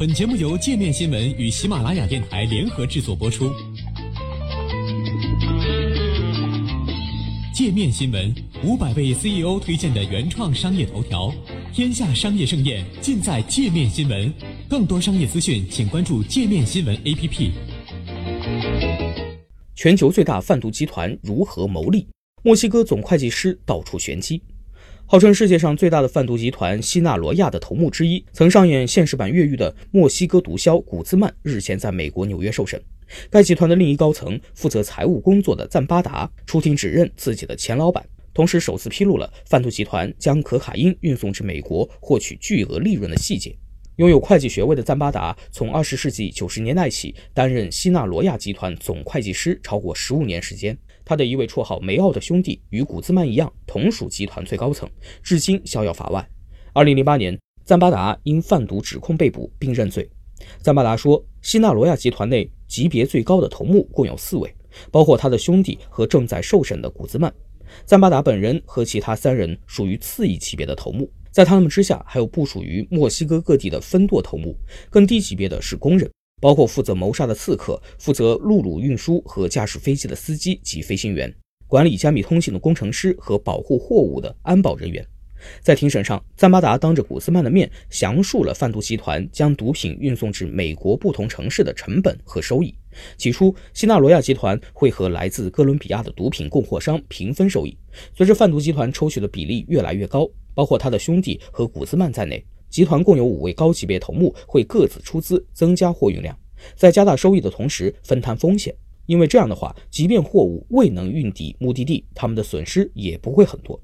本节目由界面新闻与喜马拉雅电台联合制作播出。界面新闻五百位 CEO 推荐的原创商业头条，天下商业盛宴尽在界面新闻。更多商业资讯，请关注界面新闻 APP。全球最大贩毒集团如何牟利？墨西哥总会计师道出玄机。号称世界上最大的贩毒集团西纳罗亚的头目之一，曾上演现实版越狱的墨西哥毒枭古兹曼日前在美国纽约受审。该集团的另一高层负责财务工作的赞巴达出庭指认自己的前老板，同时首次披露了贩毒集团将可卡因运送至美国获取巨额利润的细节。拥有会计学位的赞巴达，从二十世纪九十年代起担任西纳罗亚集团总会计师超过十五年时间。他的一位绰号梅奥的兄弟与古兹曼一样，同属集团最高层，至今逍遥法外。二零零八年，赞巴达因贩毒指控被捕并认罪。赞巴达说，西纳罗亚集团内级别最高的头目共有四位，包括他的兄弟和正在受审的古兹曼。赞巴达本人和其他三人属于次一级别的头目，在他们之下还有部署于墨西哥各地的分舵头目，更低级别的是工人。包括负责谋杀的刺客、负责陆路运输和驾驶飞机的司机及飞行员、管理加密通信的工程师和保护货物的安保人员。在庭审上，赞巴达当着古斯曼的面详述了贩毒集团将毒品运送至美国不同城市的成本和收益。起初，西纳罗亚集团会和来自哥伦比亚的毒品供货商平分收益。随着贩毒集团抽取的比例越来越高，包括他的兄弟和古兹曼在内。集团共有五位高级别头目会各自出资增加货运量，在加大收益的同时分摊风险。因为这样的话，即便货物未能运抵目的地，他们的损失也不会很多。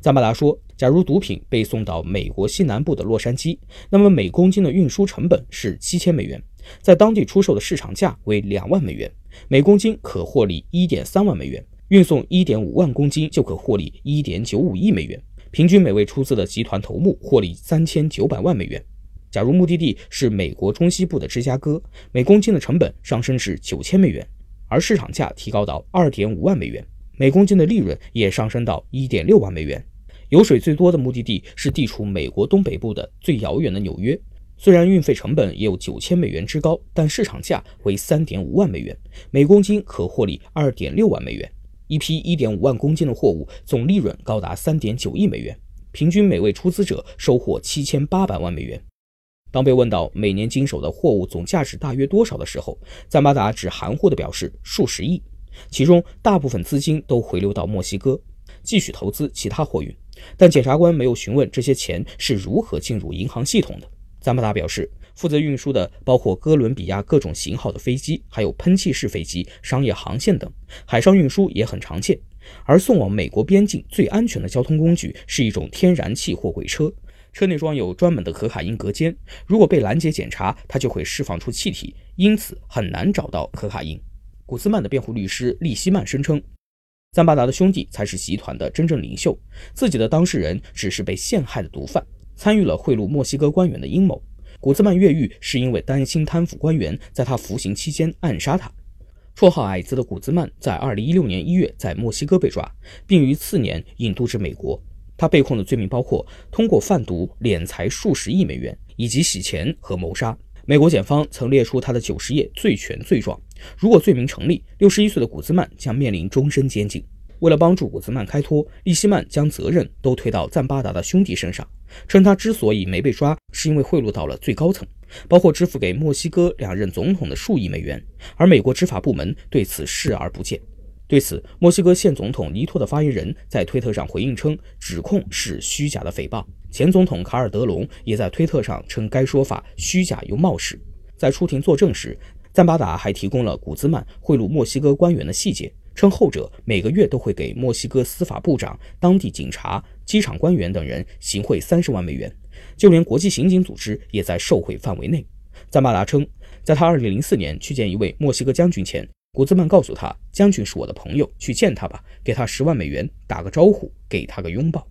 赞巴达说，假如毒品被送到美国西南部的洛杉矶，那么每公斤的运输成本是七千美元，在当地出售的市场价为两万美元，每公斤可获利一点三万美元。运送一点五万公斤就可获利一点九五亿美元。平均每位出资的集团头目获利三千九百万美元。假如目的地是美国中西部的芝加哥，每公斤的成本上升至九千美元，而市场价提高到二点五万美元，每公斤的利润也上升到一点六万美元。油水最多的目的地是地处美国东北部的最遥远的纽约，虽然运费成本也有九千美元之高，但市场价为三点五万美元，每公斤可获利二点六万美元。一批一点五万公斤的货物，总利润高达三点九亿美元，平均每位出资者收获七千八百万美元。当被问到每年经手的货物总价值大约多少的时候，赞巴达只含糊地表示数十亿，其中大部分资金都回流到墨西哥，继续投资其他货运。但检察官没有询问这些钱是如何进入银行系统的。赞巴达表示。负责运输的包括哥伦比亚各种型号的飞机，还有喷气式飞机、商业航线等。海上运输也很常见，而送往美国边境最安全的交通工具是一种天然气货柜车，车内装有专门的可卡因隔间，如果被拦截检查，它就会释放出气体，因此很难找到可卡因。古斯曼的辩护律师利希曼声称，赞巴达的兄弟才是集团的真正领袖，自己的当事人只是被陷害的毒贩，参与了贿赂墨西哥官员的阴谋。古兹曼越狱是因为担心贪腐官员在他服刑期间暗杀他。绰号“矮子”的古兹曼在2016年1月在墨西哥被抓，并于次年引渡至美国。他被控的罪名包括通过贩毒敛财数十亿美元，以及洗钱和谋杀。美国检方曾列出他的九十页罪权罪状，如果罪名成立，61岁的古兹曼将面临终身监禁。为了帮助古兹曼开脱，利希曼将责任都推到赞巴达的兄弟身上，称他之所以没被抓，是因为贿赂到了最高层，包括支付给墨西哥两任总统的数亿美元，而美国执法部门对此视而不见。对此，墨西哥现总统尼托的发言人在推特上回应称，指控是虚假的诽谤。前总统卡尔德隆也在推特上称该说法虚假又冒失。在出庭作证时，赞巴达还提供了古兹曼贿赂墨西哥官员的细节。称后者每个月都会给墨西哥司法部长、当地警察、机场官员等人行贿三十万美元，就连国际刑警组织也在受贿范围内。赞巴达称，在他二零零四年去见一位墨西哥将军前，古兹曼告诉他：“将军是我的朋友，去见他吧，给他十万美元，打个招呼，给他个拥抱。”